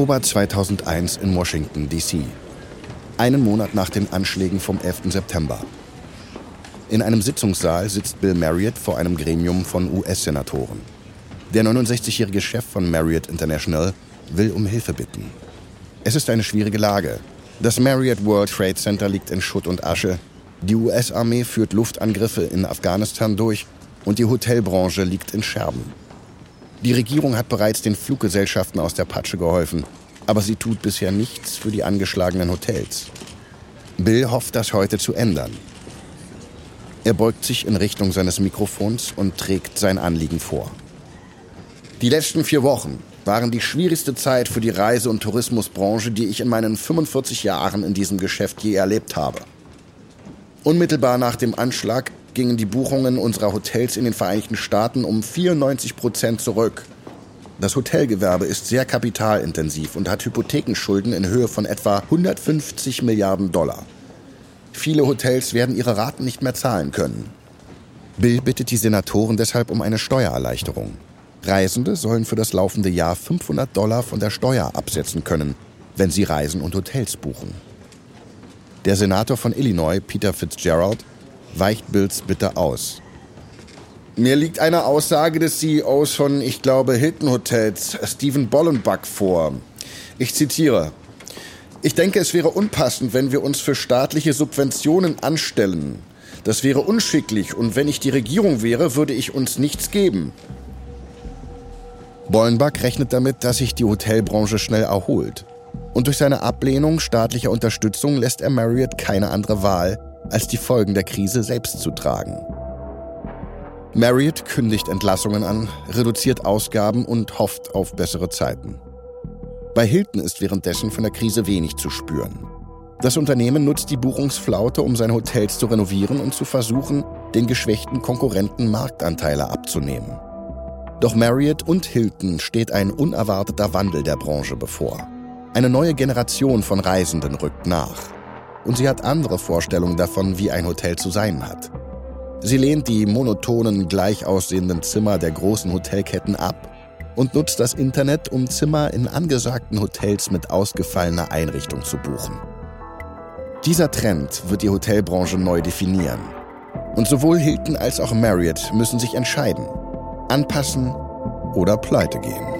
Oktober 2001 in Washington, D.C. Einen Monat nach den Anschlägen vom 11. September. In einem Sitzungssaal sitzt Bill Marriott vor einem Gremium von US-Senatoren. Der 69-jährige Chef von Marriott International will um Hilfe bitten. Es ist eine schwierige Lage. Das Marriott World Trade Center liegt in Schutt und Asche. Die US-Armee führt Luftangriffe in Afghanistan durch und die Hotelbranche liegt in Scherben. Die Regierung hat bereits den Fluggesellschaften aus der Patsche geholfen, aber sie tut bisher nichts für die angeschlagenen Hotels. Bill hofft, das heute zu ändern. Er beugt sich in Richtung seines Mikrofons und trägt sein Anliegen vor. Die letzten vier Wochen waren die schwierigste Zeit für die Reise- und Tourismusbranche, die ich in meinen 45 Jahren in diesem Geschäft je erlebt habe. Unmittelbar nach dem Anschlag gingen die Buchungen unserer Hotels in den Vereinigten Staaten um 94 Prozent zurück. Das Hotelgewerbe ist sehr kapitalintensiv und hat Hypothekenschulden in Höhe von etwa 150 Milliarden Dollar. Viele Hotels werden ihre Raten nicht mehr zahlen können. Bill bittet die Senatoren deshalb um eine Steuererleichterung. Reisende sollen für das laufende Jahr 500 Dollar von der Steuer absetzen können, wenn sie Reisen und Hotels buchen. Der Senator von Illinois, Peter Fitzgerald, weicht Bills Bitte aus. Mir liegt eine Aussage des CEOs von, ich glaube, Hilton Hotels, Stephen Bollenbuck, vor. Ich zitiere. Ich denke, es wäre unpassend, wenn wir uns für staatliche Subventionen anstellen. Das wäre unschicklich und wenn ich die Regierung wäre, würde ich uns nichts geben. Bollenbach rechnet damit, dass sich die Hotelbranche schnell erholt. Und durch seine Ablehnung staatlicher Unterstützung lässt er Marriott keine andere Wahl, als die Folgen der Krise selbst zu tragen. Marriott kündigt Entlassungen an, reduziert Ausgaben und hofft auf bessere Zeiten. Bei Hilton ist währenddessen von der Krise wenig zu spüren. Das Unternehmen nutzt die Buchungsflaute, um seine Hotels zu renovieren und zu versuchen, den geschwächten Konkurrenten Marktanteile abzunehmen. Doch Marriott und Hilton steht ein unerwarteter Wandel der Branche bevor. Eine neue Generation von Reisenden rückt nach. Und sie hat andere Vorstellungen davon, wie ein Hotel zu sein hat. Sie lehnt die monotonen, gleich aussehenden Zimmer der großen Hotelketten ab und nutzt das Internet, um Zimmer in angesagten Hotels mit ausgefallener Einrichtung zu buchen. Dieser Trend wird die Hotelbranche neu definieren. Und sowohl Hilton als auch Marriott müssen sich entscheiden. Anpassen oder pleite gehen.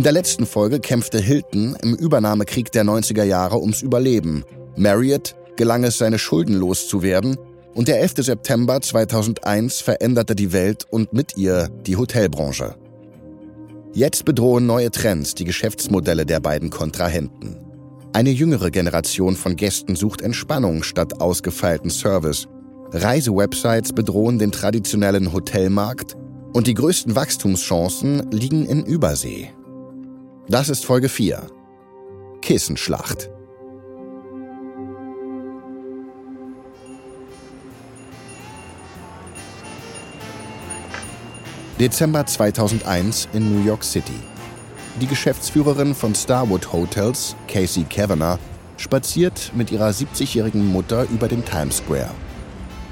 In der letzten Folge kämpfte Hilton im Übernahmekrieg der 90er Jahre ums Überleben. Marriott gelang es, seine Schulden loszuwerden und der 11. September 2001 veränderte die Welt und mit ihr die Hotelbranche. Jetzt bedrohen neue Trends die Geschäftsmodelle der beiden Kontrahenten. Eine jüngere Generation von Gästen sucht Entspannung statt ausgefeilten Service. Reisewebsites bedrohen den traditionellen Hotelmarkt und die größten Wachstumschancen liegen in Übersee. Das ist Folge 4. Kissenschlacht. Dezember 2001 in New York City. Die Geschäftsführerin von Starwood Hotels, Casey Kavanagh, spaziert mit ihrer 70-jährigen Mutter über den Times Square.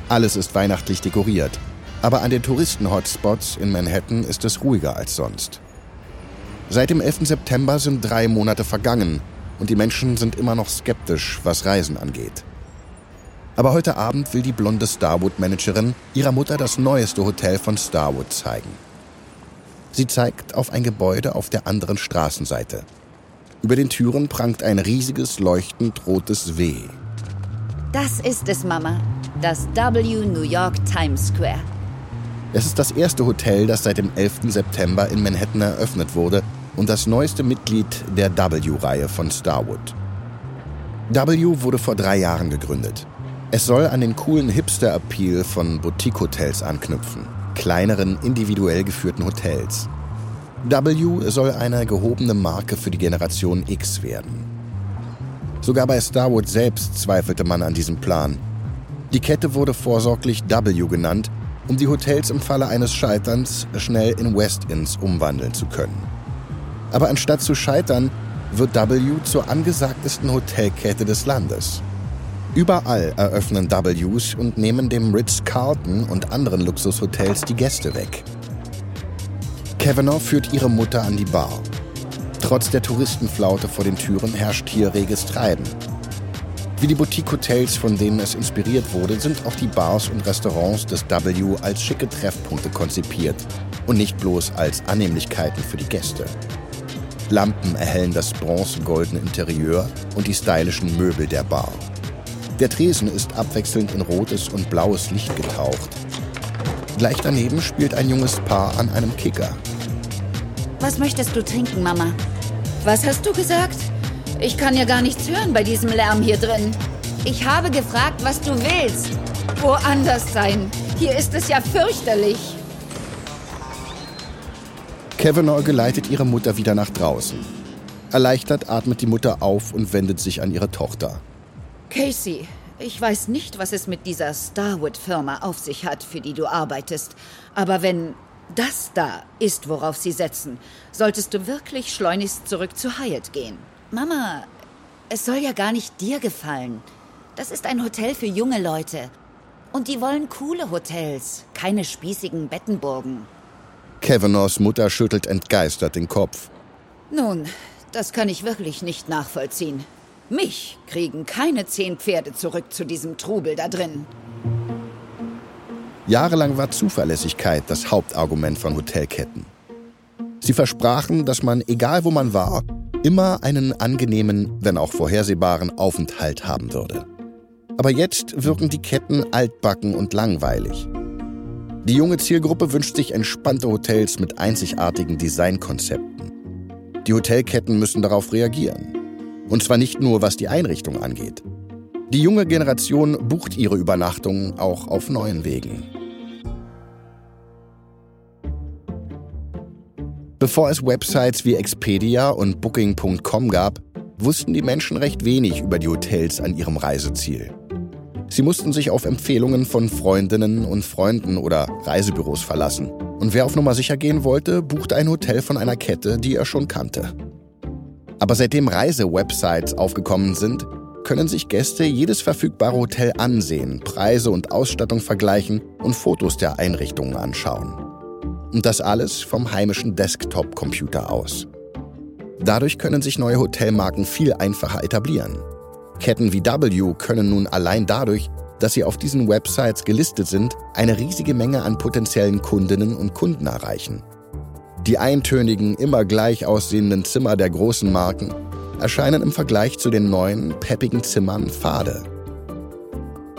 Alles ist weihnachtlich dekoriert, aber an den Touristen-Hotspots in Manhattan ist es ruhiger als sonst. Seit dem 11. September sind drei Monate vergangen und die Menschen sind immer noch skeptisch, was Reisen angeht. Aber heute Abend will die blonde Starwood-Managerin ihrer Mutter das neueste Hotel von Starwood zeigen. Sie zeigt auf ein Gebäude auf der anderen Straßenseite. Über den Türen prangt ein riesiges, leuchtend rotes W. Das ist es, Mama. Das W New York Times Square. Es ist das erste Hotel, das seit dem 11. September in Manhattan eröffnet wurde und das neueste Mitglied der W-Reihe von Starwood. W wurde vor drei Jahren gegründet. Es soll an den coolen Hipster-Appeal von Boutique-Hotels anknüpfen, kleineren, individuell geführten Hotels. W soll eine gehobene Marke für die Generation X werden. Sogar bei Starwood selbst zweifelte man an diesem Plan. Die Kette wurde vorsorglich W genannt, um die Hotels im Falle eines Scheiterns schnell in West-Inns umwandeln zu können. Aber anstatt zu scheitern, wird W zur angesagtesten Hotelkette des Landes. Überall eröffnen Ws und nehmen dem Ritz-Carlton und anderen Luxushotels die Gäste weg. Kavanaugh führt ihre Mutter an die Bar. Trotz der Touristenflaute vor den Türen herrscht hier reges Treiben. Wie die Boutique-Hotels, von denen es inspiriert wurde, sind auch die Bars und Restaurants des W als schicke Treffpunkte konzipiert und nicht bloß als Annehmlichkeiten für die Gäste. Lampen erhellen das bronzegoldene Interieur und die stylischen Möbel der Bar. Der Tresen ist abwechselnd in rotes und blaues Licht getaucht. Gleich daneben spielt ein junges Paar an einem Kicker. Was möchtest du trinken, Mama? Was hast du gesagt? Ich kann ja gar nichts hören bei diesem Lärm hier drin. Ich habe gefragt, was du willst. Woanders sein. Hier ist es ja fürchterlich. Kavanaugh geleitet ihre Mutter wieder nach draußen. Erleichtert atmet die Mutter auf und wendet sich an ihre Tochter. Casey, ich weiß nicht, was es mit dieser Starwood-Firma auf sich hat, für die du arbeitest. Aber wenn das da ist, worauf sie setzen, solltest du wirklich schleunigst zurück zu Hyatt gehen. Mama, es soll ja gar nicht dir gefallen. Das ist ein Hotel für junge Leute. Und die wollen coole Hotels, keine spießigen Bettenburgen. Kavanaghs Mutter schüttelt entgeistert den Kopf. Nun, das kann ich wirklich nicht nachvollziehen. Mich kriegen keine zehn Pferde zurück zu diesem Trubel da drin. Jahrelang war Zuverlässigkeit das Hauptargument von Hotelketten. Sie versprachen, dass man, egal wo man war, immer einen angenehmen, wenn auch vorhersehbaren Aufenthalt haben würde. Aber jetzt wirken die Ketten altbacken und langweilig. Die junge Zielgruppe wünscht sich entspannte Hotels mit einzigartigen Designkonzepten. Die Hotelketten müssen darauf reagieren. Und zwar nicht nur, was die Einrichtung angeht. Die junge Generation bucht ihre Übernachtungen auch auf neuen Wegen. Bevor es Websites wie Expedia und Booking.com gab, wussten die Menschen recht wenig über die Hotels an ihrem Reiseziel. Sie mussten sich auf Empfehlungen von Freundinnen und Freunden oder Reisebüros verlassen. Und wer auf Nummer sicher gehen wollte, buchte ein Hotel von einer Kette, die er schon kannte. Aber seitdem Reisewebsites aufgekommen sind, können sich Gäste jedes verfügbare Hotel ansehen, Preise und Ausstattung vergleichen und Fotos der Einrichtungen anschauen. Und das alles vom heimischen Desktop-Computer aus. Dadurch können sich neue Hotelmarken viel einfacher etablieren. Ketten wie W können nun allein dadurch, dass sie auf diesen Websites gelistet sind, eine riesige Menge an potenziellen Kundinnen und Kunden erreichen. Die eintönigen, immer gleich aussehenden Zimmer der großen Marken erscheinen im Vergleich zu den neuen, peppigen Zimmern fade.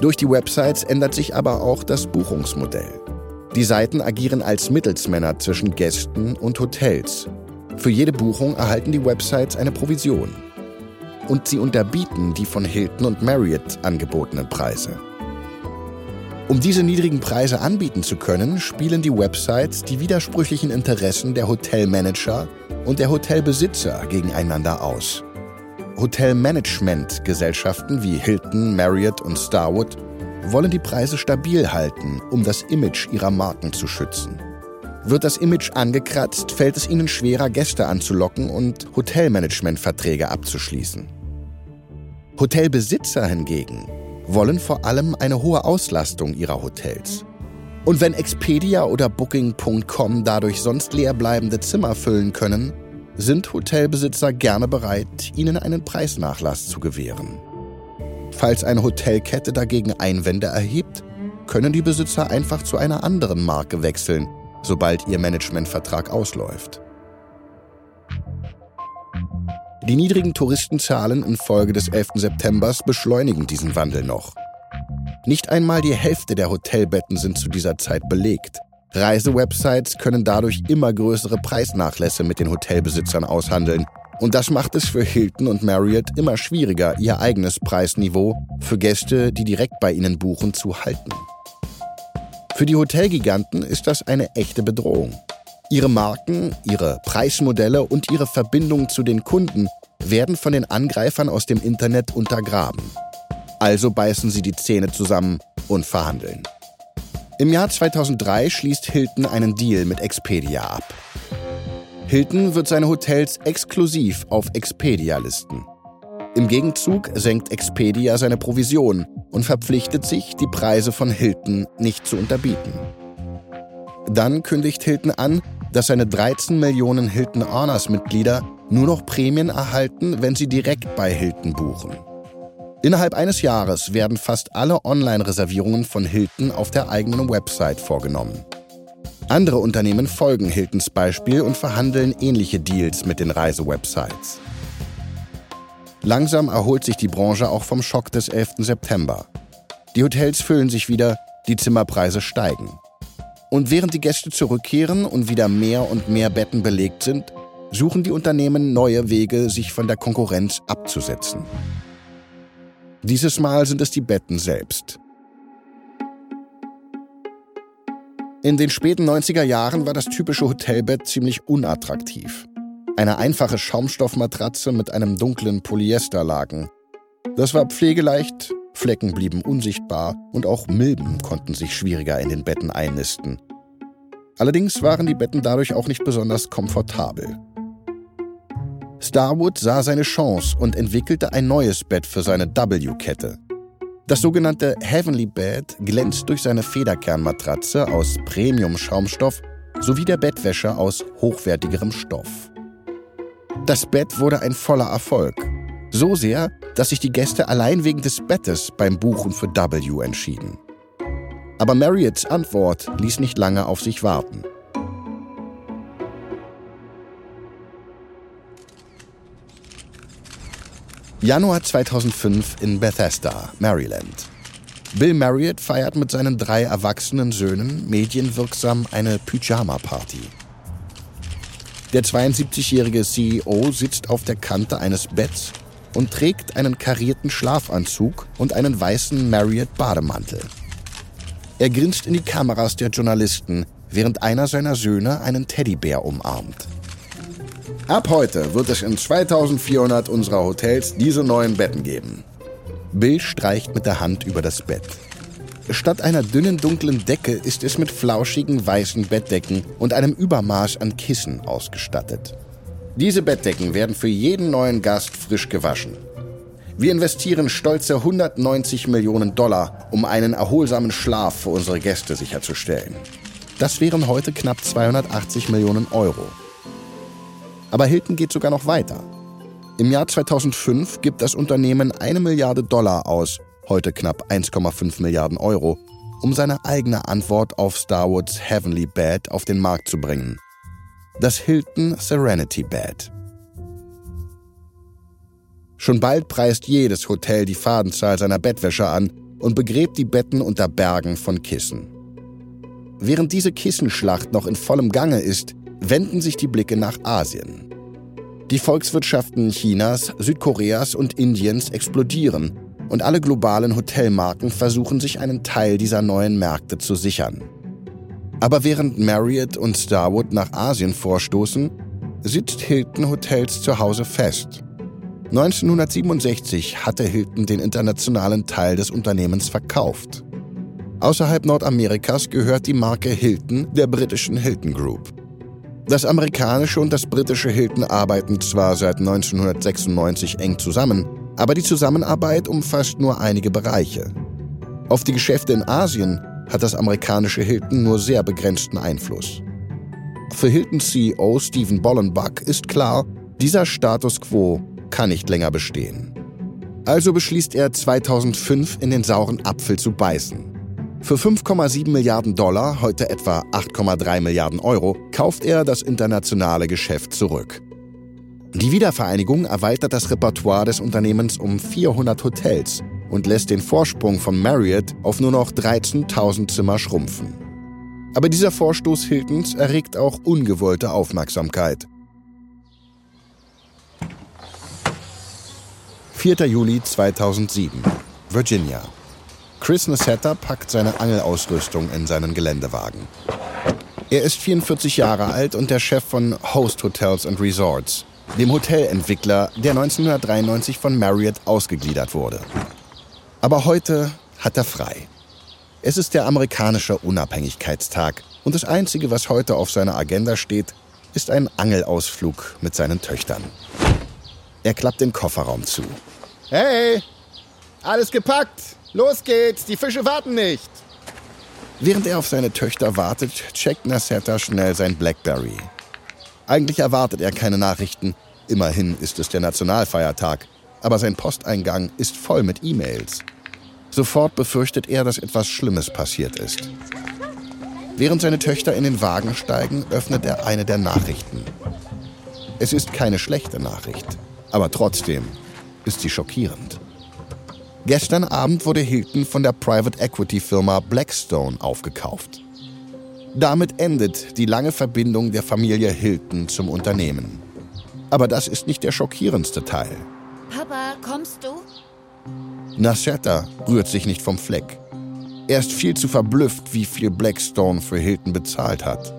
Durch die Websites ändert sich aber auch das Buchungsmodell. Die Seiten agieren als Mittelsmänner zwischen Gästen und Hotels. Für jede Buchung erhalten die Websites eine Provision und sie unterbieten die von Hilton und Marriott angebotenen Preise. Um diese niedrigen Preise anbieten zu können, spielen die Websites die widersprüchlichen Interessen der Hotelmanager und der Hotelbesitzer gegeneinander aus. Hotelmanagement-Gesellschaften wie Hilton, Marriott und Starwood wollen die Preise stabil halten, um das Image ihrer Marken zu schützen. Wird das Image angekratzt, fällt es ihnen schwerer, Gäste anzulocken und Hotelmanagementverträge abzuschließen. Hotelbesitzer hingegen wollen vor allem eine hohe Auslastung ihrer Hotels. Und wenn Expedia oder Booking.com dadurch sonst leer bleibende Zimmer füllen können, sind Hotelbesitzer gerne bereit, ihnen einen Preisnachlass zu gewähren. Falls eine Hotelkette dagegen Einwände erhebt, können die Besitzer einfach zu einer anderen Marke wechseln, sobald ihr Managementvertrag ausläuft. Die niedrigen Touristenzahlen infolge des 11. September beschleunigen diesen Wandel noch. Nicht einmal die Hälfte der Hotelbetten sind zu dieser Zeit belegt. Reisewebsites können dadurch immer größere Preisnachlässe mit den Hotelbesitzern aushandeln, Und das macht es für Hilton und Marriott immer schwieriger, ihr eigenes Preisniveau für Gäste, die direkt bei ihnen buchen, zu halten. Für die Hotelgiganten ist das eine echte Bedrohung. Ihre Marken, ihre Preismodelle und ihre Verbindung zu den Kunden werden von den Angreifern aus dem Internet untergraben. Also beißen sie die Zähne zusammen und verhandeln. Im Jahr 2003 schließt Hilton einen Deal mit Expedia ab. Hilton wird seine Hotels exklusiv auf Expedia listen. Im Gegenzug senkt Expedia seine Provision und verpflichtet sich, die Preise von Hilton nicht zu unterbieten. Dann kündigt Hilton an, dass seine 13 Millionen Hilton Honors Mitglieder nur noch Prämien erhalten, wenn sie direkt bei Hilton buchen. Innerhalb eines Jahres werden fast alle Online-Reservierungen von Hilton auf der eigenen Website vorgenommen. Andere Unternehmen folgen Hiltons Beispiel und verhandeln ähnliche Deals mit den Reisewebsites. Langsam erholt sich die Branche auch vom Schock des 11. September. Die Hotels füllen sich wieder, die Zimmerpreise steigen. Und während die Gäste zurückkehren und wieder mehr und mehr Betten belegt sind, suchen die Unternehmen neue Wege, sich von der Konkurrenz abzusetzen. Dieses Mal sind es die Betten selbst. In den späten 90er Jahren war das typische Hotelbett ziemlich unattraktiv. Eine einfache Schaumstoffmatratze mit einem dunklen Polyesterlaken. Das war pflegeleicht, Flecken blieben unsichtbar und auch Milben konnten sich schwieriger in den Betten einnisten. Allerdings waren die Betten dadurch auch nicht besonders komfortabel. Starwood sah seine Chance und entwickelte ein neues Bett für seine W-Kette. Das sogenannte Heavenly Bed glänzt durch seine Federkernmatratze aus Premium-Schaumstoff sowie der Bettwäsche aus hochwertigerem Stoff. Das Bett wurde ein voller Erfolg so sehr, dass sich die Gäste allein wegen des Bettes beim Buchen für W entschieden. Aber Marriotts Antwort ließ nicht lange auf sich warten. Januar 2005 in Bethesda, Maryland. Bill Marriott feiert mit seinen drei erwachsenen Söhnen medienwirksam eine Pyjama-Party. Der 72-jährige CEO sitzt auf der Kante eines Betts und trägt einen karierten Schlafanzug und einen weißen Marriott-Bademantel. Er grinst in die Kameras der Journalisten, während einer seiner Söhne einen Teddybär umarmt. Ab heute wird es in 2400 unserer Hotels diese neuen Betten geben. Bill streicht mit der Hand über das Bett. Statt einer dünnen dunklen Decke ist es mit flauschigen weißen Bettdecken und einem Übermaß an Kissen ausgestattet. Diese Bettdecken werden für jeden neuen Gast frisch gewaschen. Wir investieren stolze 190 Millionen Dollar, um einen erholsamen Schlaf für unsere Gäste sicherzustellen. Das wären heute knapp 280 Millionen Euro. Aber Hilton geht sogar noch weiter. Im Jahr 2005 gibt das Unternehmen eine Milliarde Dollar aus, heute knapp 1,5 Milliarden Euro, um seine eigene Antwort auf Starwoods Heavenly Bed auf den Markt zu bringen das Hilton Serenity Bed. Schon bald preist jedes Hotel die Fadenzahl seiner Bettwäsche an und begräbt die Betten unter Bergen von Kissen. Während diese Kissenschlacht noch in vollem Gange ist, wenden sich die Blicke nach Asien. Die Volkswirtschaften Chinas, Südkoreas und Indiens explodieren und alle globalen Hotelmarken versuchen sich einen Teil dieser neuen Märkte zu sichern. Aber während Marriott und Starwood nach Asien vorstoßen, sitzt Hilton Hotels zu Hause fest. 1967 hatte Hilton den internationalen Teil des Unternehmens verkauft. Außerhalb Nordamerikas gehört die Marke Hilton der britischen Hilton Group. Das amerikanische und das britische Hilton arbeiten zwar seit 1996 eng zusammen, aber die Zusammenarbeit umfasst nur einige Bereiche. Auf die Geschäfte in Asien hat das amerikanische Hilton nur sehr begrenzten Einfluss. Für Hilton CEO Stephen Bollenbach ist klar, dieser Status quo kann nicht länger bestehen. Also beschließt er 2005 in den sauren Apfel zu beißen. Für 5,7 Milliarden Dollar, heute etwa 8,3 Milliarden Euro, kauft er das internationale Geschäft zurück. Die Wiedervereinigung erweitert das Repertoire des Unternehmens um 400 Hotels und lässt den Vorsprung von Marriott auf nur noch 13.000 Zimmer schrumpfen. Aber dieser Vorstoß Hiltons erregt auch ungewollte Aufmerksamkeit. 4. Juli 2007, Virginia. Chris Nassetta packt seine Angelausrüstung in seinen Geländewagen. Er ist 44 Jahre alt und der Chef von Host Hotels and Resorts, dem Hotelentwickler, der 1993 von Marriott ausgegliedert wurde. Aber heute hat er frei. Es ist der amerikanische Unabhängigkeitstag und das Einzige, was heute auf seiner Agenda steht, ist ein Angelausflug mit seinen Töchtern. Er klappt den Kofferraum zu. Hey, alles gepackt. Los geht's, die Fische warten nicht. Während er auf seine Töchter wartet, checkt Nassetta schnell sein Blackberry. Eigentlich erwartet er keine Nachrichten. Immerhin ist es der Nationalfeiertag. Aber sein Posteingang ist voll mit E-Mails. Sofort befürchtet er, dass etwas Schlimmes passiert ist. Während seine Töchter in den Wagen steigen, öffnet er eine der Nachrichten. Es ist keine schlechte Nachricht, aber trotzdem ist sie schockierend. Gestern Abend wurde Hilton von der Private Equity Firma Blackstone aufgekauft. Damit endet die lange Verbindung der Familie Hilton zum Unternehmen. Aber das ist nicht der schockierendste Teil. Papa, kommst du? Nasetta rührt sich nicht vom Fleck. Er ist viel zu verblüfft, wie viel Blackstone für Hilton bezahlt hat.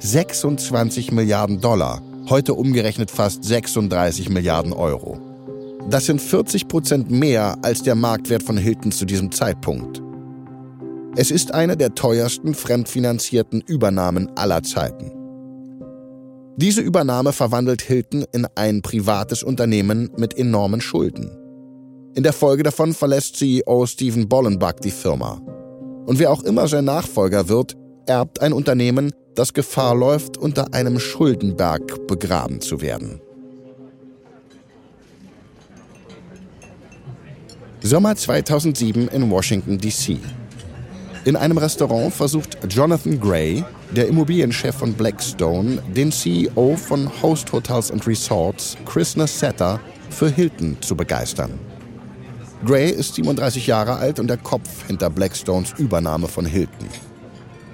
26 Milliarden Dollar, heute umgerechnet fast 36 Milliarden Euro. Das sind 40 Prozent mehr als der Marktwert von Hilton zu diesem Zeitpunkt. Es ist eine der teuersten fremdfinanzierten Übernahmen aller Zeiten. Diese Übernahme verwandelt Hilton in ein privates Unternehmen mit enormen Schulden. In der Folge davon verlässt CEO Stephen Bollenbach die Firma. Und wer auch immer sein Nachfolger wird, erbt ein Unternehmen, das Gefahr läuft, unter einem Schuldenberg begraben zu werden. Sommer 2007 in Washington, D.C. In einem Restaurant versucht Jonathan Gray, der Immobilienchef von Blackstone, den CEO von Host Hotels and Resorts, Chris Nassetta, für Hilton zu begeistern. Gray ist 37 Jahre alt und der Kopf hinter Blackstones Übernahme von Hilton.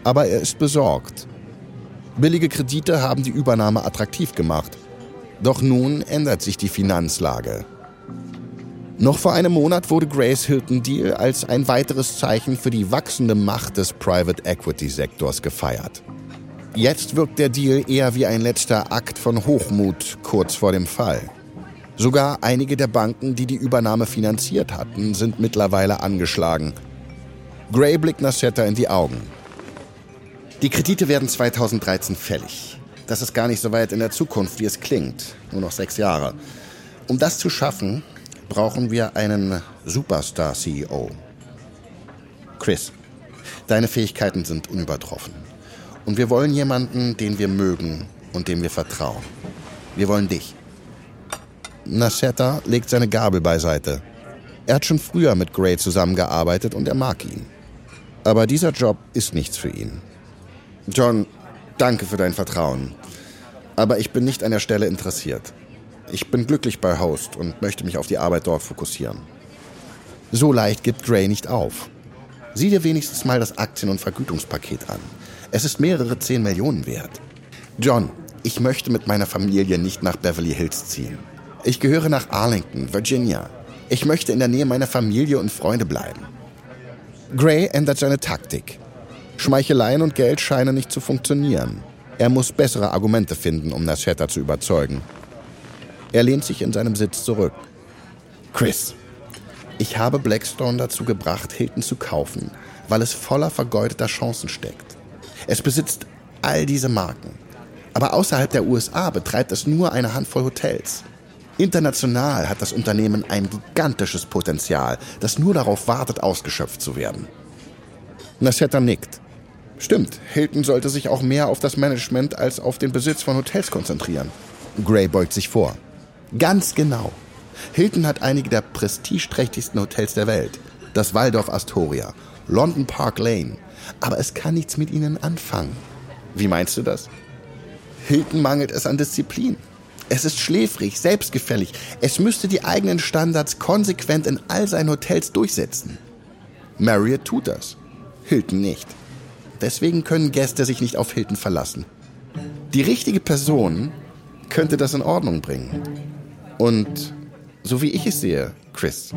Aber er ist besorgt. Billige Kredite haben die Übernahme attraktiv gemacht. Doch nun ändert sich die Finanzlage. Noch vor einem Monat wurde Grays Hilton Deal als ein weiteres Zeichen für die wachsende Macht des Private Equity Sektors gefeiert. Jetzt wirkt der Deal eher wie ein letzter Akt von Hochmut kurz vor dem Fall. Sogar einige der Banken, die die Übernahme finanziert hatten, sind mittlerweile angeschlagen. Gray blickt Nassetta in die Augen. Die Kredite werden 2013 fällig. Das ist gar nicht so weit in der Zukunft, wie es klingt. Nur noch sechs Jahre. Um das zu schaffen, brauchen wir einen Superstar-CEO. Chris, deine Fähigkeiten sind unübertroffen. Und wir wollen jemanden, den wir mögen und dem wir vertrauen. Wir wollen dich. Nassetta legt seine Gabel beiseite. Er hat schon früher mit Gray zusammengearbeitet und er mag ihn. Aber dieser Job ist nichts für ihn. John, danke für dein Vertrauen. Aber ich bin nicht an der Stelle interessiert. Ich bin glücklich bei Host und möchte mich auf die Arbeit dort fokussieren. So leicht gibt Gray nicht auf. Sieh dir wenigstens mal das Aktien- und Vergütungspaket an. Es ist mehrere 10 Millionen wert. John, ich möchte mit meiner Familie nicht nach Beverly Hills ziehen. Ich gehöre nach Arlington, Virginia. Ich möchte in der Nähe meiner Familie und Freunde bleiben. Gray ändert seine Taktik. Schmeicheleien und Geld scheinen nicht zu funktionieren. Er muss bessere Argumente finden, um Naschetta zu überzeugen. Er lehnt sich in seinem Sitz zurück. Chris, ich habe Blackstone dazu gebracht, Hilton zu kaufen, weil es voller vergeudeter Chancen steckt. Es besitzt all diese Marken. Aber außerhalb der USA betreibt es nur eine Handvoll Hotels. International hat das Unternehmen ein gigantisches Potenzial, das nur darauf wartet, ausgeschöpft zu werden. Nassetta nickt. Stimmt, Hilton sollte sich auch mehr auf das Management als auf den Besitz von Hotels konzentrieren. Gray beugt sich vor. Ganz genau. Hilton hat einige der prestigeträchtigsten Hotels der Welt. Das Waldorf Astoria, London Park Lane. Aber es kann nichts mit ihnen anfangen. Wie meinst du das? Hilton mangelt es an Disziplin. Es ist schläfrig, selbstgefällig. Es müsste die eigenen Standards konsequent in all seinen Hotels durchsetzen. Marriott tut das. Hilton nicht. Deswegen können Gäste sich nicht auf Hilton verlassen. Die richtige Person könnte das in Ordnung bringen. Und So wie ich es sehe, Chris,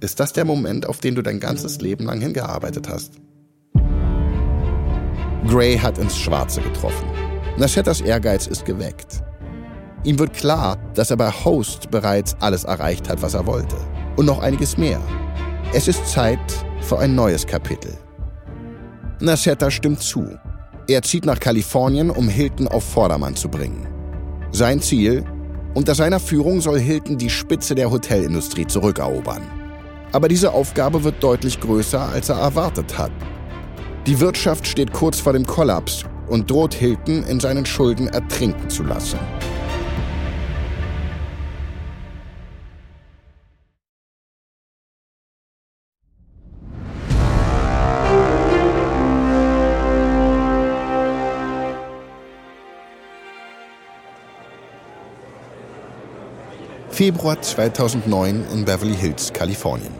ist das der Moment, auf den du dein ganzes Leben lang hingearbeitet hast. Gray hat ins Schwarze getroffen. Naschettas Ehrgeiz ist geweckt. Ihm wird klar, dass er bei Host bereits alles erreicht hat, was er wollte. Und noch einiges mehr. Es ist Zeit für ein neues Kapitel. Naschetta stimmt zu. Er zieht nach Kalifornien, um Hilton auf Vordermann zu bringen. Sein Ziel? Unter seiner Führung soll Hilton die Spitze der Hotelindustrie zurückerobern. Aber diese Aufgabe wird deutlich größer, als er erwartet hat. Die Wirtschaft steht kurz vor dem Kollaps und droht Hilton in seinen Schulden ertrinken zu lassen. Februar 2009 in Beverly Hills, Kalifornien.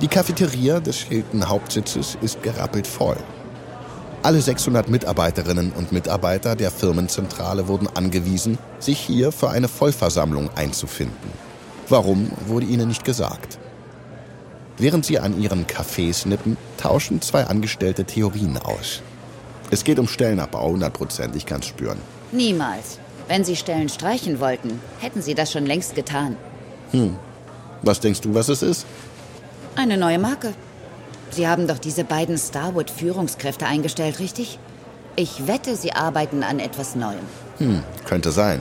Die Cafeteria des Hilton Hauptsitzes ist gerappelt voll. Alle 600 Mitarbeiterinnen und Mitarbeiter der Firmenzentrale wurden angewiesen, sich hier für eine Vollversammlung einzufinden. Warum, wurde ihnen nicht gesagt. Während sie an ihren Kaffees nippen, tauschen zwei Angestellte Theorien aus. Es geht um Stellenabbau, 100 Prozent, ich kann es spüren. Niemals. Wenn Sie Stellen streichen wollten, hätten Sie das schon längst getan. Hm. Was denkst du, was es ist? Eine neue Marke. Sie haben doch diese beiden Starwood-Führungskräfte eingestellt, richtig? Ich wette, Sie arbeiten an etwas Neuem. Hm, könnte sein.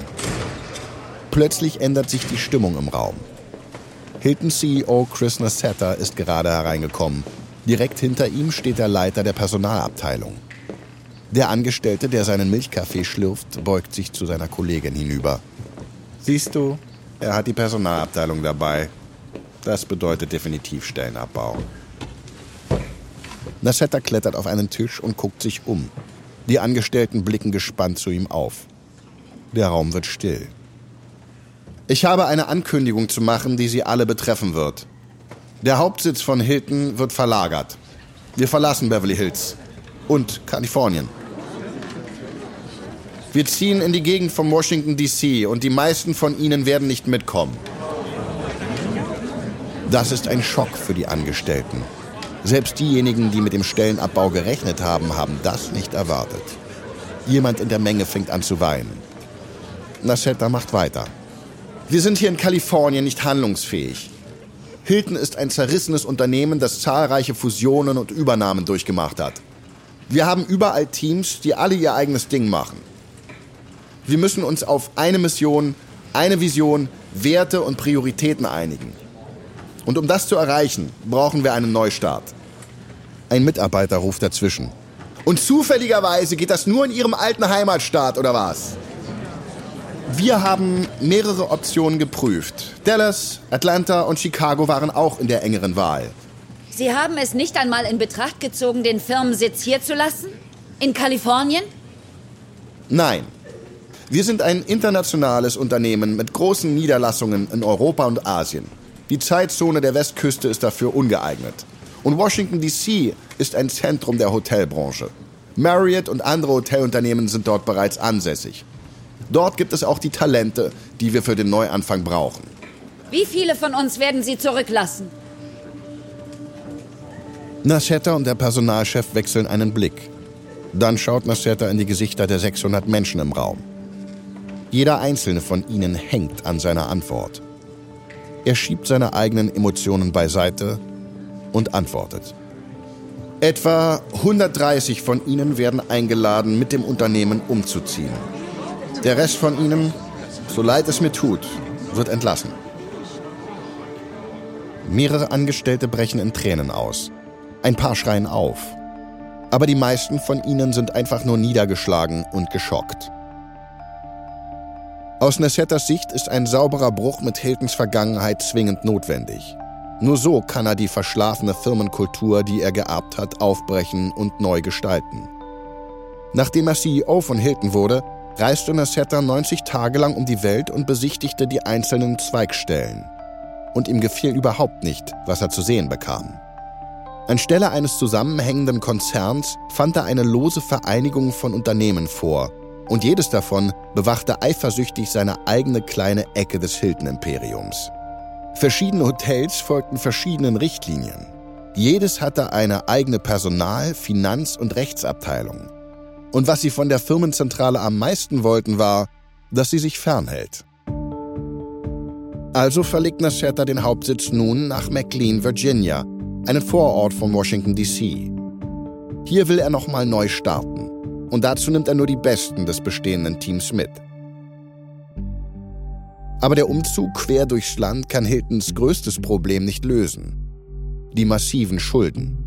Plötzlich ändert sich die Stimmung im Raum. Hilton CEO Chris Nassetta ist gerade hereingekommen. Direkt hinter ihm steht der Leiter der Personalabteilung. Der Angestellte, der seinen Milchkaffee schlürft, beugt sich zu seiner Kollegin hinüber. Siehst du, er hat die Personalabteilung dabei. Das bedeutet definitiv Stellenabbau. Nassetta klettert auf einen Tisch und guckt sich um. Die Angestellten blicken gespannt zu ihm auf. Der Raum wird still. Ich habe eine Ankündigung zu machen, die Sie alle betreffen wird. Der Hauptsitz von Hilton wird verlagert. Wir verlassen Beverly Hills und Kalifornien. Wir ziehen in die Gegend von Washington, D.C. und die meisten von Ihnen werden nicht mitkommen. Das ist ein Schock für die Angestellten. Selbst diejenigen, die mit dem Stellenabbau gerechnet haben, haben das nicht erwartet. Jemand in der Menge fängt an zu weinen. Nassetta macht weiter. Wir sind hier in Kalifornien nicht handlungsfähig. Hilton ist ein zerrissenes Unternehmen, das zahlreiche Fusionen und Übernahmen durchgemacht hat. Wir haben überall Teams, die alle ihr eigenes Ding machen. Wir müssen uns auf eine Mission, eine Vision, Werte und Prioritäten einigen. Und um das zu erreichen, brauchen wir einen Neustart. Ein Mitarbeiter ruft dazwischen. Und zufälligerweise geht das nur in Ihrem alten Heimatstaat, oder was? Wir haben mehrere Optionen geprüft. Dallas, Atlanta und Chicago waren auch in der engeren Wahl. Sie haben es nicht einmal in Betracht gezogen, den Firmensitz hier zu lassen? In Kalifornien? Nein. Wir sind ein internationales Unternehmen mit großen Niederlassungen in Europa und Asien. Die Zeitzone der Westküste ist dafür ungeeignet. Und Washington, D.C. ist ein Zentrum der Hotelbranche. Marriott und andere Hotelunternehmen sind dort bereits ansässig. Dort gibt es auch die Talente, die wir für den Neuanfang brauchen. Wie viele von uns werden Sie zurücklassen? Nassetta und der Personalchef wechseln einen Blick. Dann schaut Nassetta in die Gesichter der 600 Menschen im Raum. Jeder einzelne von ihnen hängt an seiner Antwort. Er schiebt seine eigenen Emotionen beiseite und antwortet. Etwa 130 von ihnen werden eingeladen, mit dem Unternehmen umzuziehen. Der Rest von ihnen, so leid es mir tut, wird entlassen. Mehrere Angestellte brechen in Tränen aus. Ein paar schreien auf. Aber die meisten von ihnen sind einfach nur niedergeschlagen und geschockt. Aus Nessettas Sicht ist ein sauberer Bruch mit Hiltons Vergangenheit zwingend notwendig. Nur so kann er die verschlafene Firmenkultur, die er geerbt hat, aufbrechen und neu gestalten. Nachdem er CEO von Hilton wurde, reiste Nassetta 90 Tage lang um die Welt und besichtigte die einzelnen Zweigstellen. Und ihm gefiel überhaupt nicht, was er zu sehen bekam. Anstelle eines zusammenhängenden Konzerns fand er eine lose Vereinigung von Unternehmen vor, und jedes davon bewachte eifersüchtig seine eigene kleine Ecke des Hilton-Imperiums. Verschiedene Hotels folgten verschiedenen Richtlinien. Jedes hatte eine eigene Personal-, Finanz- und Rechtsabteilung. Und was sie von der Firmenzentrale am meisten wollten, war, dass sie sich fernhält. Also verlegt Nasetta den Hauptsitz nun nach McLean, Virginia, einen Vorort von Washington, D.C. Hier will er nochmal neu starten. Und dazu nimmt er nur die Besten des bestehenden Teams mit. Aber der Umzug quer durchs Land kann Hiltons größtes Problem nicht lösen. Die massiven Schulden.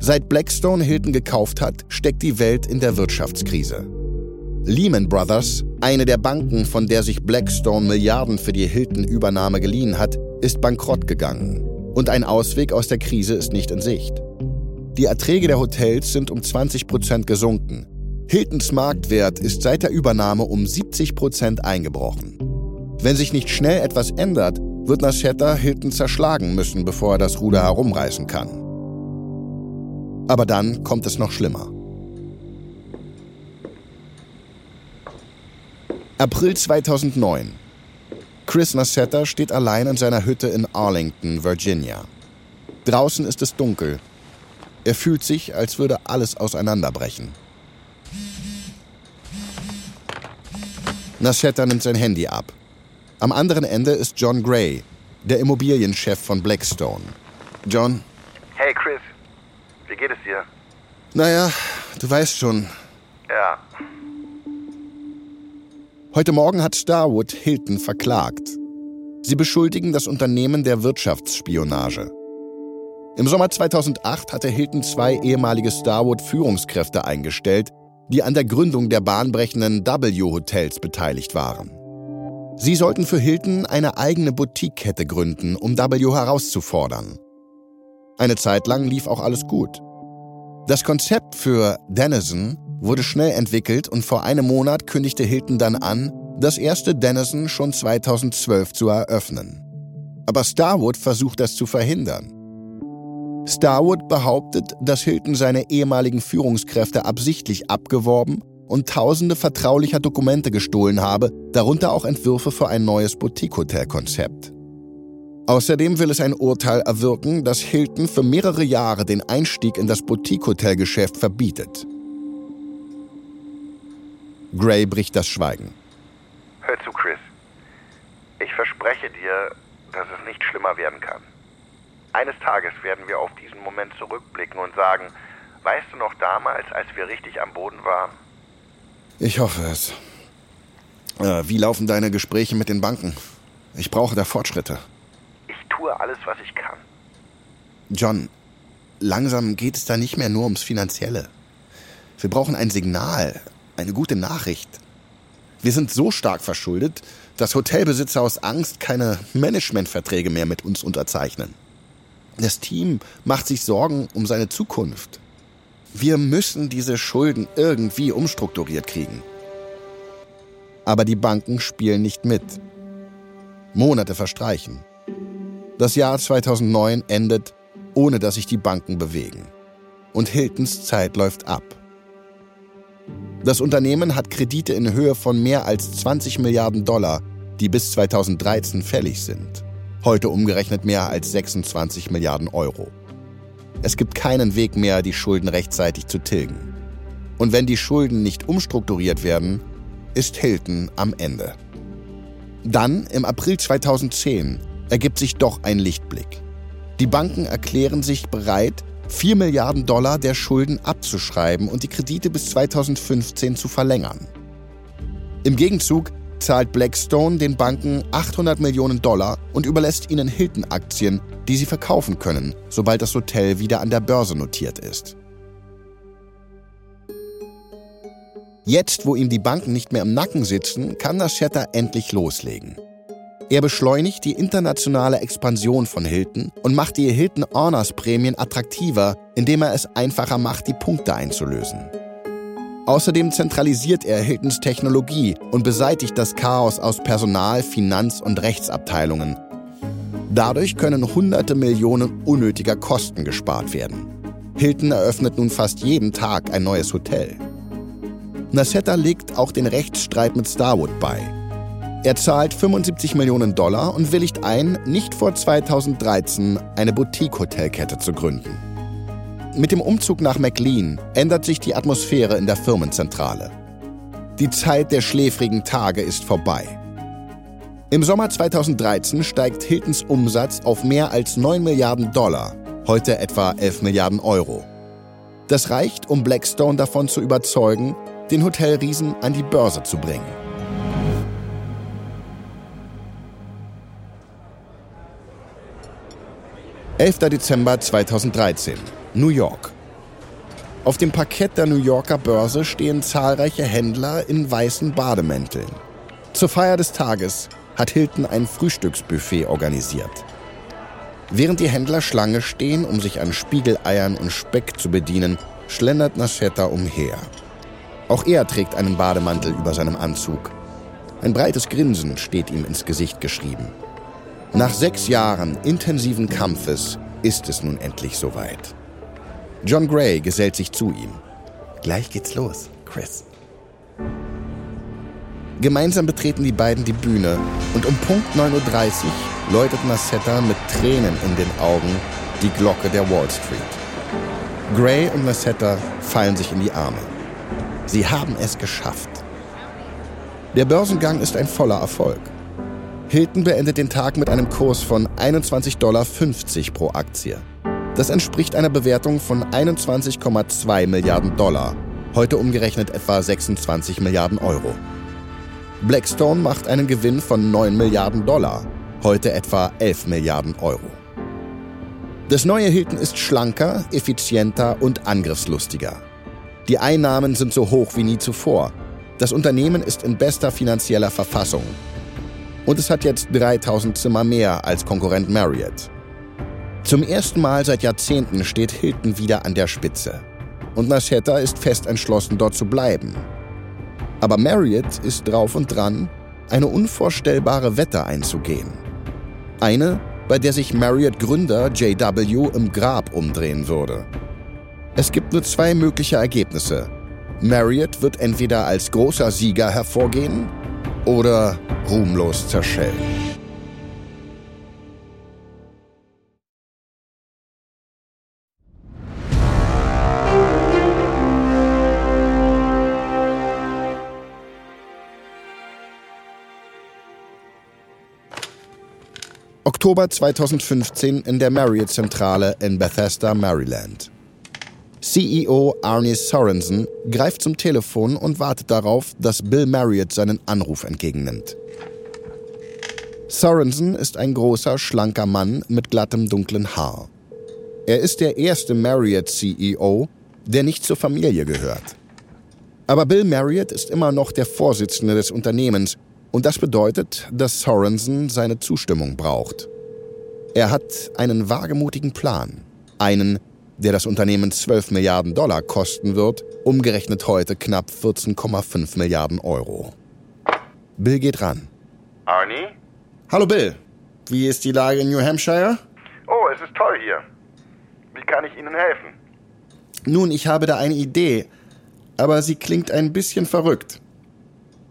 Seit Blackstone Hilton gekauft hat, steckt die Welt in der Wirtschaftskrise. Lehman Brothers, eine der Banken, von der sich Blackstone Milliarden für die Hilton-Übernahme geliehen hat, ist bankrott gegangen. Und ein Ausweg aus der Krise ist nicht in Sicht. Die Erträge der Hotels sind um 20 Prozent gesunken. Hiltons Marktwert ist seit der Übernahme um 70 Prozent eingebrochen. Wenn sich nicht schnell etwas ändert, wird Nascetta Hilton zerschlagen müssen, bevor er das Ruder herumreißen kann. Aber dann kommt es noch schlimmer. April 2009. Chris Nascetta steht allein in seiner Hütte in Arlington, Virginia. Draußen ist es dunkel er fühlt sich, als würde alles auseinanderbrechen. Nascetta nimmt sein Handy ab. Am anderen Ende ist John Gray, der Immobilienchef von Blackstone. John? Hey Chris, wie geht es dir? Naja, du weißt schon. Ja. Heute Morgen hat Starwood Hilton verklagt. Sie beschuldigen das Unternehmen der Wirtschaftsspionage. Im Sommer 2008 hatte Hilton zwei ehemalige Starwood-Führungskräfte eingestellt, die an der Gründung der bahnbrechenden W-Hotels beteiligt waren. Sie sollten für Hilton eine eigene Boutique-Kette gründen, um W herauszufordern. Eine Zeit lang lief auch alles gut. Das Konzept für Denizen wurde schnell entwickelt und vor einem Monat kündigte Hilton dann an, das erste Denizen schon 2012 zu eröffnen. Aber Starwood versucht das zu verhindern. Starwood behauptet, dass Hilton seine ehemaligen Führungskräfte absichtlich abgeworben und tausende vertraulicher Dokumente gestohlen habe, darunter auch Entwürfe für ein neues Boutique-Hotel-Konzept. Außerdem will es ein Urteil erwirken, das Hilton für mehrere Jahre den Einstieg in das Boutique-Hotel-Geschäft verbietet. Gray bricht das Schweigen. Hör zu, Chris. Ich verspreche dir, dass es nicht schlimmer werden kann. Eines Tages werden wir auf diesen Moment zurückblicken und sagen, weißt du noch damals, als wir richtig am Boden waren? Ich hoffe es. Äh, wie laufen deine Gespräche mit den Banken? Ich brauche da Fortschritte. Ich tue alles, was ich kann. John, langsam geht es da nicht mehr nur ums Finanzielle. Wir brauchen ein Signal, eine gute Nachricht. Wir sind so stark verschuldet, dass Hotelbesitzer aus Angst keine Managementverträge mehr mit uns unterzeichnen. Das Team macht sich Sorgen um seine Zukunft. Wir müssen diese Schulden irgendwie umstrukturiert kriegen. Aber die Banken spielen nicht mit. Monate verstreichen. Das Jahr 2009 endet, ohne dass sich die Banken bewegen. Und Hiltons Zeit läuft ab. Das Unternehmen hat Kredite in Höhe von mehr als 20 Milliarden Dollar, die bis 2013 fällig sind heute umgerechnet mehr als 26 Milliarden Euro. Es gibt keinen Weg mehr, die Schulden rechtzeitig zu tilgen. Und wenn die Schulden nicht umstrukturiert werden, ist Hilton am Ende. Dann, im April 2010, ergibt sich doch ein Lichtblick. Die Banken erklären sich bereit, 4 Milliarden Dollar der Schulden abzuschreiben und die Kredite bis 2015 zu verlängern. Im Gegenzug zahlt Blackstone den Banken 800 Millionen Dollar und überlässt ihnen Hilton-Aktien, die sie verkaufen können, sobald das Hotel wieder an der Börse notiert ist. Jetzt, wo ihm die Banken nicht mehr im Nacken sitzen, kann das Shatter endlich loslegen. Er beschleunigt die internationale Expansion von Hilton und macht die Hilton Honors Prämien attraktiver, indem er es einfacher macht, die Punkte einzulösen. Außerdem zentralisiert er Hiltons Technologie und beseitigt das Chaos aus Personal-, Finanz- und Rechtsabteilungen. Dadurch können hunderte Millionen unnötiger Kosten gespart werden. Hilton eröffnet nun fast jeden Tag ein neues Hotel. Nasetta legt auch den Rechtsstreit mit Starwood bei. Er zahlt 75 Millionen Dollar und willigt ein, nicht vor 2013 eine Boutique-Hotelkette zu gründen. Mit dem Umzug nach McLean ändert sich die Atmosphäre in der Firmenzentrale. Die Zeit der schläfrigen Tage ist vorbei. Im Sommer 2013 steigt Hiltons Umsatz auf mehr als 9 Milliarden Dollar, heute etwa 11 Milliarden Euro. Das reicht, um Blackstone davon zu überzeugen, den Hotelriesen an die Börse zu bringen. 11. Dezember 2013, New York. Auf dem Parkett der New Yorker Börse stehen zahlreiche Händler in weißen Bademänteln. Zur Feier des Tages hat Hilton ein Frühstücksbuffet organisiert. Während die Händler Schlange stehen, um sich an Spiegeleiern und Speck zu bedienen, schlendert Nasetta umher. Auch er trägt einen Bademantel über seinem Anzug. Ein breites Grinsen steht ihm ins Gesicht geschrieben. Nach sechs Jahren intensiven Kampfes ist es nun endlich soweit. John Gray gesellt sich zu ihm. Gleich geht's los, Chris. Gemeinsam betreten die beiden die Bühne und um Punkt 9.30 Uhr läutet Nassetta mit Tränen in den Augen die Glocke der Wall Street. Gray und Nassetta fallen sich in die Arme. Sie haben es geschafft. Der Börsengang ist ein voller Erfolg. Hilton beendet den Tag mit einem Kurs von 21,50 Dollar pro Aktie. Das entspricht einer Bewertung von 21,2 Milliarden Dollar, heute umgerechnet etwa 26 Milliarden Euro. Blackstone macht einen Gewinn von 9 Milliarden Dollar, heute etwa 11 Milliarden Euro. Das neue Hilton ist schlanker, effizienter und angriffslustiger. Die Einnahmen sind so hoch wie nie zuvor. Das Unternehmen ist in bester finanzieller Verfassung und es hat jetzt 3000 Zimmer mehr als Konkurrent Marriott. Zum ersten Mal seit Jahrzehnten steht Hilton wieder an der Spitze. Und Naschetta ist fest entschlossen, dort zu bleiben. Aber Marriott ist drauf und dran, eine unvorstellbare Wette einzugehen. Eine, bei der sich Marriott-Gründer JW im Grab umdrehen würde. Es gibt nur zwei mögliche Ergebnisse. Marriott wird entweder als großer Sieger hervorgehen oder ruhmlos zerschellen. Oktober 2015 in der Marriott-Zentrale in Bethesda, Maryland. CEO Arnie Sorensen greift zum Telefon und wartet darauf, dass Bill Marriott seinen Anruf entgegennimmt. Sorensen ist ein großer, schlanker Mann mit glattem, dunklen Haar. Er ist der erste Marriott-CEO, der nicht zur Familie gehört. Aber Bill Marriott ist immer noch der Vorsitzende des Unternehmens und das bedeutet, dass Sorensen seine Zustimmung braucht. Er hat einen wagemutigen Plan. Einen, der das Unternehmen 12 Milliarden Dollar kosten wird, umgerechnet heute knapp 14,5 Milliarden Euro. Bill geht ran. Arnie? Hallo Bill, wie ist die Lage in New Hampshire? Oh, es ist toll hier. Wie kann ich Ihnen helfen? Nun, ich habe da eine Idee, aber sie klingt ein bisschen verrückt.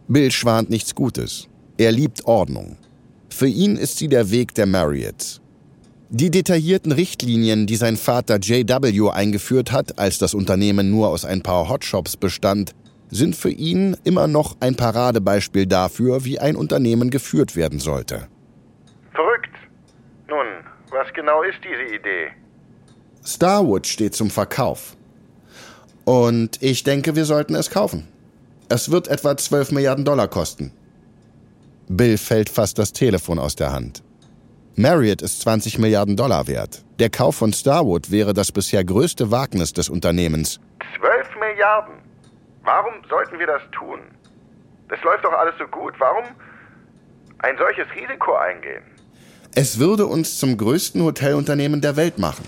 Bill schwant nichts Gutes. Er liebt Ordnung. Für ihn ist sie der Weg der Marriotts. Die detaillierten Richtlinien, die sein Vater JW eingeführt hat, als das Unternehmen nur aus ein paar Hotshops bestand, sind für ihn immer noch ein Paradebeispiel dafür, wie ein Unternehmen geführt werden sollte. Verrückt. Nun, was genau ist diese Idee? Starwood steht zum Verkauf. Und ich denke, wir sollten es kaufen. Es wird etwa 12 Milliarden Dollar kosten. Bill fällt fast das Telefon aus der Hand. Marriott ist 20 Milliarden Dollar wert. Der Kauf von Starwood wäre das bisher größte Wagnis des Unternehmens. 12 Milliarden? Warum sollten wir das tun? Das läuft doch alles so gut. Warum ein solches Risiko eingehen? Es würde uns zum größten Hotelunternehmen der Welt machen.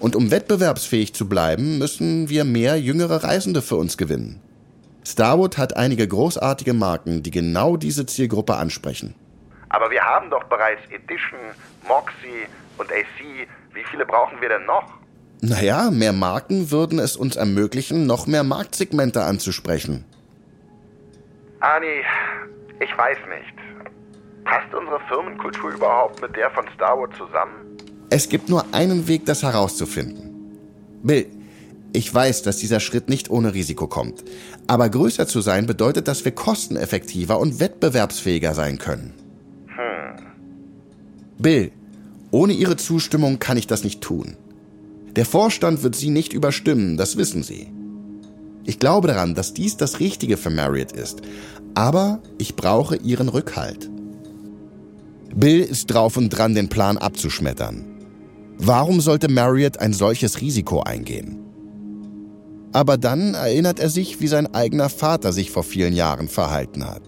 Und um wettbewerbsfähig zu bleiben, müssen wir mehr jüngere Reisende für uns gewinnen. Starwood hat einige großartige Marken, die genau diese Zielgruppe ansprechen. Aber wir haben doch bereits Edition, Moxie und AC. Wie viele brauchen wir denn noch? Naja, mehr Marken würden es uns ermöglichen, noch mehr Marktsegmente anzusprechen. Ani, ich weiß nicht. Passt unsere Firmenkultur überhaupt mit der von Starwood zusammen? Es gibt nur einen Weg, das herauszufinden. Bill, ich weiß, dass dieser Schritt nicht ohne Risiko kommt. Aber größer zu sein bedeutet, dass wir kosteneffektiver und wettbewerbsfähiger sein können. Hm. Bill, ohne Ihre Zustimmung kann ich das nicht tun. Der Vorstand wird Sie nicht überstimmen, das wissen Sie. Ich glaube daran, dass dies das Richtige für Marriott ist. Aber ich brauche Ihren Rückhalt. Bill ist drauf und dran, den Plan abzuschmettern. Warum sollte Marriott ein solches Risiko eingehen? Aber dann erinnert er sich, wie sein eigener Vater sich vor vielen Jahren verhalten hat.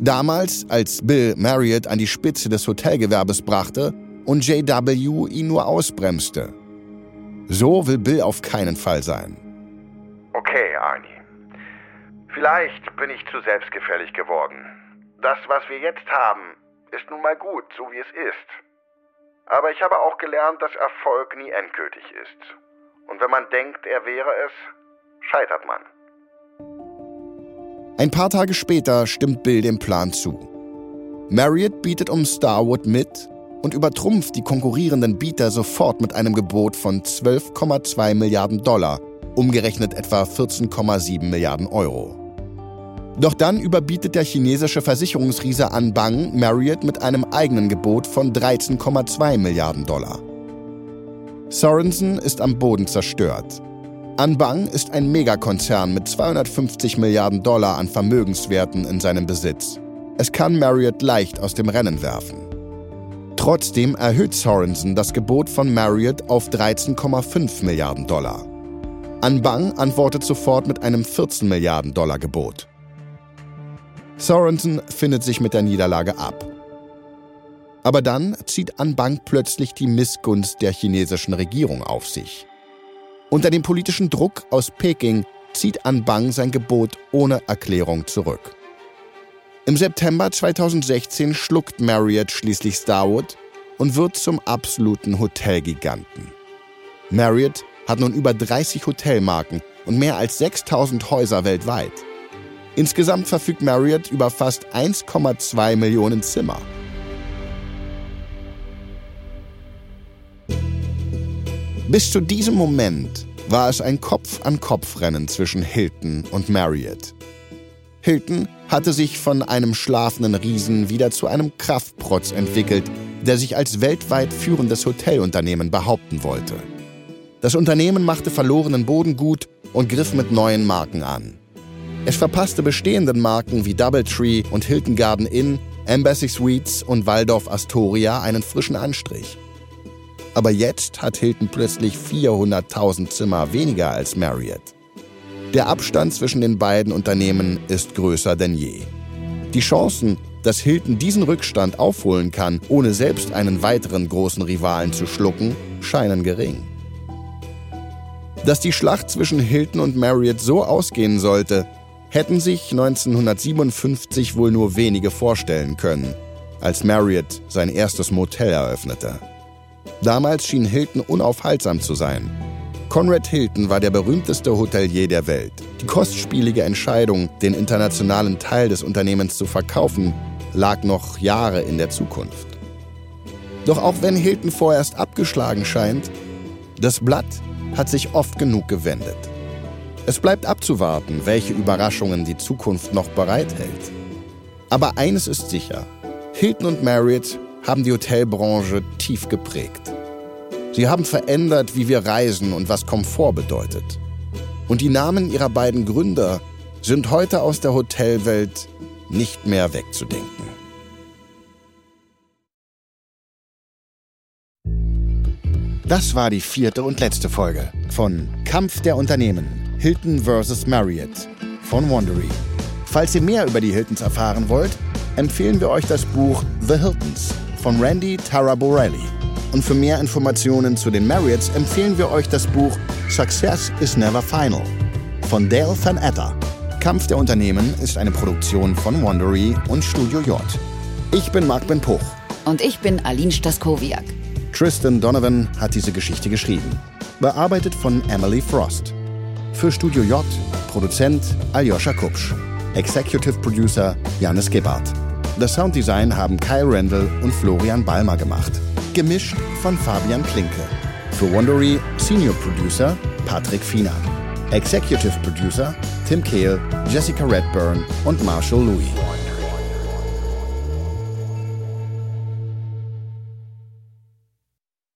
Damals, als Bill Marriott an die Spitze des Hotelgewerbes brachte und JW ihn nur ausbremste. So will Bill auf keinen Fall sein. Okay, Arnie. Vielleicht bin ich zu selbstgefällig geworden. Das, was wir jetzt haben, ist nun mal gut, so wie es ist. Aber ich habe auch gelernt, dass Erfolg nie endgültig ist. Und wenn man denkt, er wäre es, scheitert man. Ein paar Tage später stimmt Bill dem Plan zu. Marriott bietet um Starwood mit und übertrumpft die konkurrierenden Bieter sofort mit einem Gebot von 12,2 Milliarden Dollar, umgerechnet etwa 14,7 Milliarden Euro. Doch dann überbietet der chinesische Versicherungsriese Anbang Marriott mit einem eigenen Gebot von 13,2 Milliarden Dollar. Sorensen ist am Boden zerstört. Anbang ist ein Megakonzern mit 250 Milliarden Dollar an Vermögenswerten in seinem Besitz. Es kann Marriott leicht aus dem Rennen werfen. Trotzdem erhöht Sorensen das Gebot von Marriott auf 13,5 Milliarden Dollar. Anbang antwortet sofort mit einem 14 Milliarden Dollar Gebot. Sorensen findet sich mit der Niederlage ab. Aber dann zieht Anbang plötzlich die Missgunst der chinesischen Regierung auf sich. Unter dem politischen Druck aus Peking zieht Anbang sein Gebot ohne Erklärung zurück. Im September 2016 schluckt Marriott schließlich Starwood und wird zum absoluten Hotelgiganten. Marriott hat nun über 30 Hotelmarken und mehr als 6000 Häuser weltweit. Insgesamt verfügt Marriott über fast 1,2 Millionen Zimmer. Bis zu diesem Moment war es ein Kopf-an-Kopf-Rennen zwischen Hilton und Marriott. Hilton hatte sich von einem schlafenden Riesen wieder zu einem Kraftprotz entwickelt, der sich als weltweit führendes Hotelunternehmen behaupten wollte. Das Unternehmen machte verlorenen Boden gut und griff mit neuen Marken an. Es verpasste bestehenden Marken wie Doubletree und Hilton Garden Inn, Embassy Suites und Waldorf Astoria einen frischen Anstrich. Aber jetzt hat Hilton plötzlich 400.000 Zimmer weniger als Marriott. Der Abstand zwischen den beiden Unternehmen ist größer denn je. Die Chancen, dass Hilton diesen Rückstand aufholen kann, ohne selbst einen weiteren großen Rivalen zu schlucken, scheinen gering. Dass die Schlacht zwischen Hilton und Marriott so ausgehen sollte, hätten sich 1957 wohl nur wenige vorstellen können, als Marriott sein erstes Motel eröffnete. Damals schien Hilton unaufhaltsam zu sein. Conrad Hilton war der berühmteste Hotelier der Welt. Die kostspielige Entscheidung, den internationalen Teil des Unternehmens zu verkaufen, lag noch Jahre in der Zukunft. Doch auch wenn Hilton vorerst abgeschlagen scheint, das Blatt hat sich oft genug gewendet. Es bleibt abzuwarten, welche Überraschungen die Zukunft noch bereithält. Aber eines ist sicher, Hilton und Marriott haben die Hotelbranche tief geprägt. Sie haben verändert, wie wir reisen und was Komfort bedeutet. Und die Namen ihrer beiden Gründer sind heute aus der Hotelwelt nicht mehr wegzudenken. Das war die vierte und letzte Folge von Kampf der Unternehmen Hilton vs. Marriott von Wandery. Falls ihr mehr über die Hiltons erfahren wollt, empfehlen wir euch das Buch The Hiltons von Randy Taraborelli. Und für mehr Informationen zu den Marriotts empfehlen wir euch das Buch Success is Never Final von Dale Van Etter. Kampf der Unternehmen ist eine Produktion von Wandery und Studio J. Ich bin Marc Ben Puch. Und ich bin Aline Staskowiak. Tristan Donovan hat diese Geschichte geschrieben. Bearbeitet von Emily Frost. Für Studio J, Produzent Aljoscha Kupsch. Executive Producer Janis Gebhardt. Das Sounddesign haben Kyle Randall und Florian Balmer gemacht. Gemischt von Fabian Klinke. Für Wondery Senior Producer Patrick Fiener. Executive Producer Tim Kehl, Jessica Redburn und Marshall Louis.